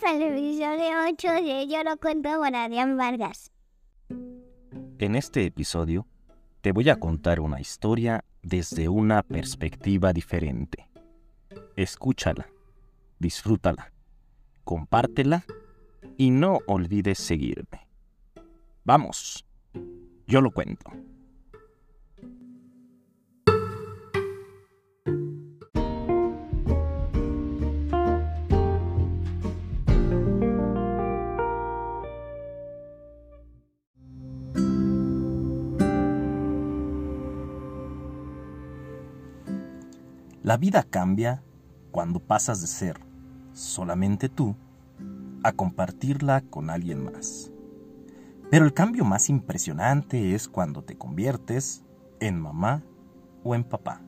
Bienvenidos al episodio 8 de Yo lo cuento con Adrián Vargas. En este episodio te voy a contar una historia desde una perspectiva diferente. Escúchala, disfrútala, compártela y no olvides seguirme. Vamos, yo lo cuento. La vida cambia cuando pasas de ser solamente tú a compartirla con alguien más. Pero el cambio más impresionante es cuando te conviertes en mamá o en papá.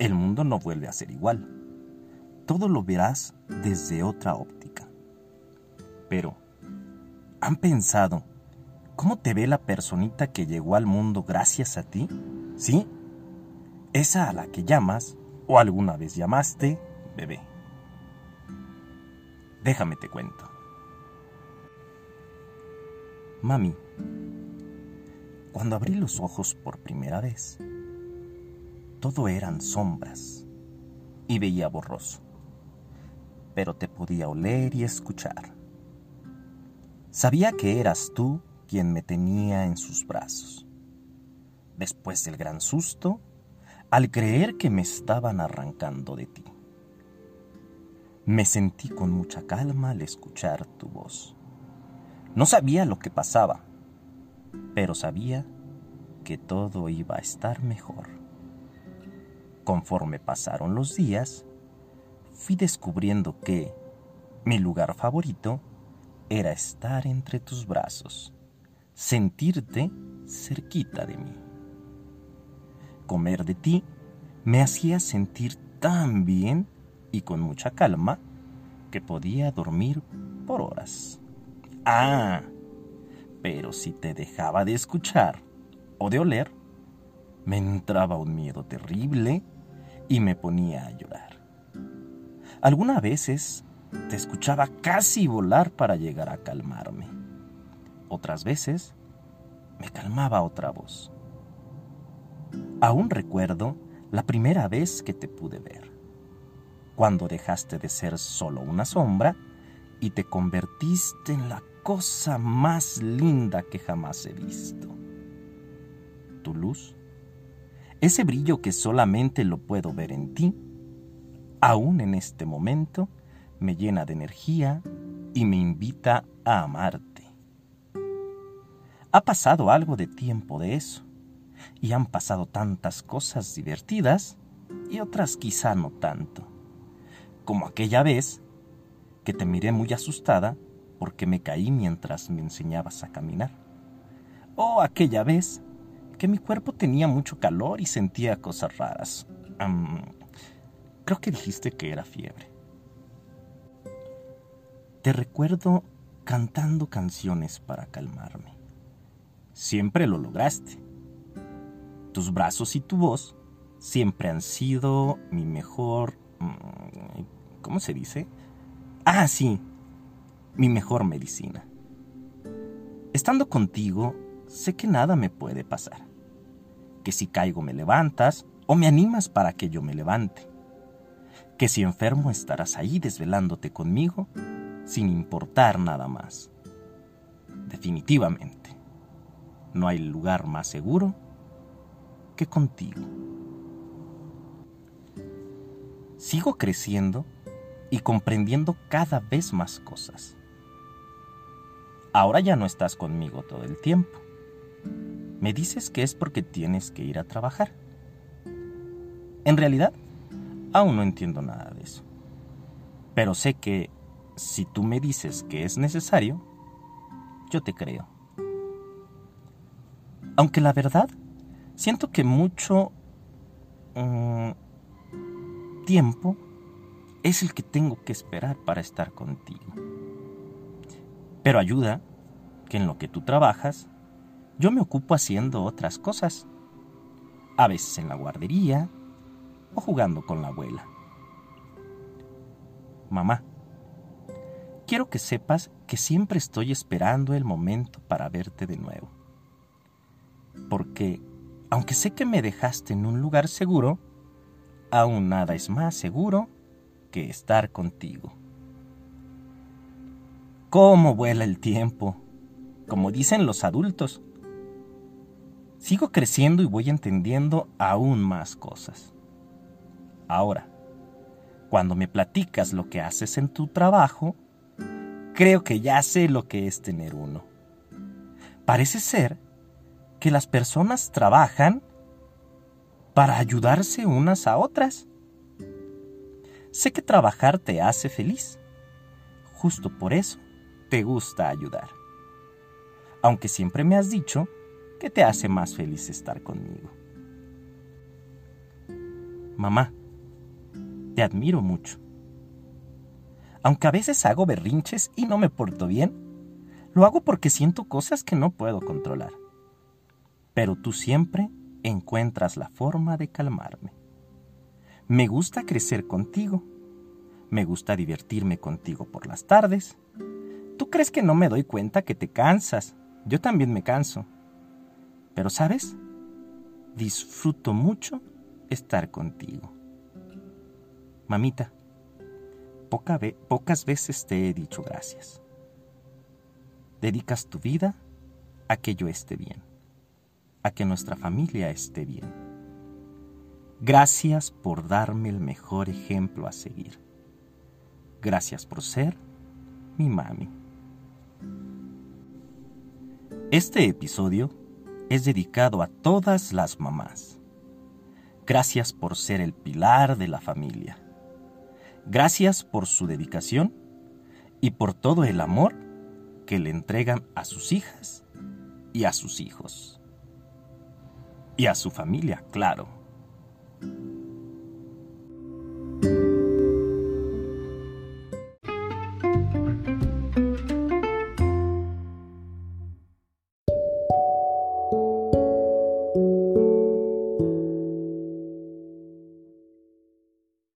El mundo no vuelve a ser igual. Todo lo verás desde otra óptica. Pero, ¿han pensado cómo te ve la personita que llegó al mundo gracias a ti? ¿Sí? Esa a la que llamas o alguna vez llamaste bebé. Déjame te cuento. Mami, cuando abrí los ojos por primera vez, todo eran sombras y veía borroso, pero te podía oler y escuchar. Sabía que eras tú quien me tenía en sus brazos. Después del gran susto, al creer que me estaban arrancando de ti. Me sentí con mucha calma al escuchar tu voz. No sabía lo que pasaba, pero sabía que todo iba a estar mejor. Conforme pasaron los días, fui descubriendo que mi lugar favorito era estar entre tus brazos, sentirte cerquita de mí comer de ti me hacía sentir tan bien y con mucha calma que podía dormir por horas. Ah, pero si te dejaba de escuchar o de oler, me entraba un miedo terrible y me ponía a llorar. Algunas veces te escuchaba casi volar para llegar a calmarme. Otras veces me calmaba otra voz. Aún recuerdo la primera vez que te pude ver, cuando dejaste de ser solo una sombra y te convertiste en la cosa más linda que jamás he visto. Tu luz, ese brillo que solamente lo puedo ver en ti, aún en este momento, me llena de energía y me invita a amarte. Ha pasado algo de tiempo de eso y han pasado tantas cosas divertidas y otras quizá no tanto. Como aquella vez que te miré muy asustada porque me caí mientras me enseñabas a caminar. O aquella vez que mi cuerpo tenía mucho calor y sentía cosas raras. creo que dijiste que era fiebre. Te recuerdo cantando canciones para calmarme. Siempre lo lograste tus brazos y tu voz siempre han sido mi mejor... Mm, ¿Cómo se dice? Ah, sí, mi mejor medicina. Estando contigo, sé que nada me puede pasar. Que si caigo me levantas o me animas para que yo me levante. Que si enfermo estarás ahí desvelándote conmigo sin importar nada más. Definitivamente, no hay lugar más seguro que contigo. Sigo creciendo y comprendiendo cada vez más cosas. Ahora ya no estás conmigo todo el tiempo. Me dices que es porque tienes que ir a trabajar. En realidad, aún no entiendo nada de eso. Pero sé que si tú me dices que es necesario, yo te creo. Aunque la verdad siento que mucho mm, tiempo es el que tengo que esperar para estar contigo. Pero ayuda que en lo que tú trabajas, yo me ocupo haciendo otras cosas. A veces en la guardería o jugando con la abuela. Mamá, quiero que sepas que siempre estoy esperando el momento para verte de nuevo. Porque, aunque sé que me dejaste en un lugar seguro, aún nada es más seguro que estar contigo. ¿Cómo vuela el tiempo? Como dicen los adultos. Sigo creciendo y voy entendiendo aún más cosas. Ahora, cuando me platicas lo que haces en tu trabajo, creo que ya sé lo que es tener uno. Parece ser que las personas trabajan para ayudarse unas a otras. Sé que trabajar te hace feliz. Justo por eso te gusta ayudar. Aunque siempre me has dicho que te hace más feliz estar conmigo. Mamá, te admiro mucho. Aunque a veces hago berrinches y no me porto bien, lo hago porque siento cosas que no puedo controlar. Pero tú siempre encuentras la forma de calmarme. Me gusta crecer contigo. Me gusta divertirme contigo por las tardes. Tú crees que no me doy cuenta que te cansas. Yo también me canso. Pero sabes, disfruto mucho estar contigo. Mamita, pocas veces te he dicho gracias. Dedicas tu vida a que yo esté bien, a que nuestra familia esté bien. Gracias por darme el mejor ejemplo a seguir. Gracias por ser mi mami. Este episodio es dedicado a todas las mamás. Gracias por ser el pilar de la familia. Gracias por su dedicación y por todo el amor que le entregan a sus hijas y a sus hijos y a su familia, claro.